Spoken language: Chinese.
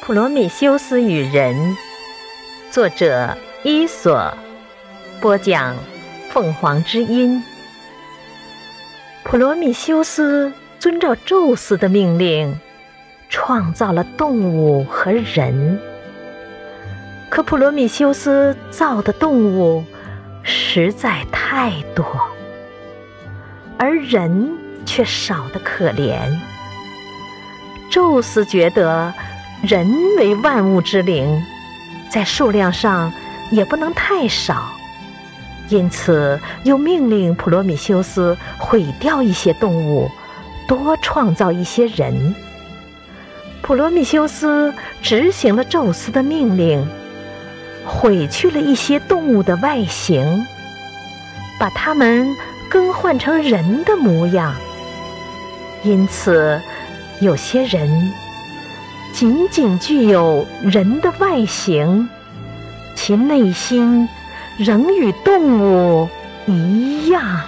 普罗米修斯与人，作者伊索，播讲凤凰之音。普罗米修斯遵照宙斯的命令，创造了动物和人。可普罗米修斯造的动物实在太多，而人却少得可怜。宙斯觉得。人为万物之灵，在数量上也不能太少，因此又命令普罗米修斯毁掉一些动物，多创造一些人。普罗米修斯执行了宙斯的命令，毁去了一些动物的外形，把它们更换成人的模样。因此，有些人。仅仅具有人的外形，其内心仍与动物一样。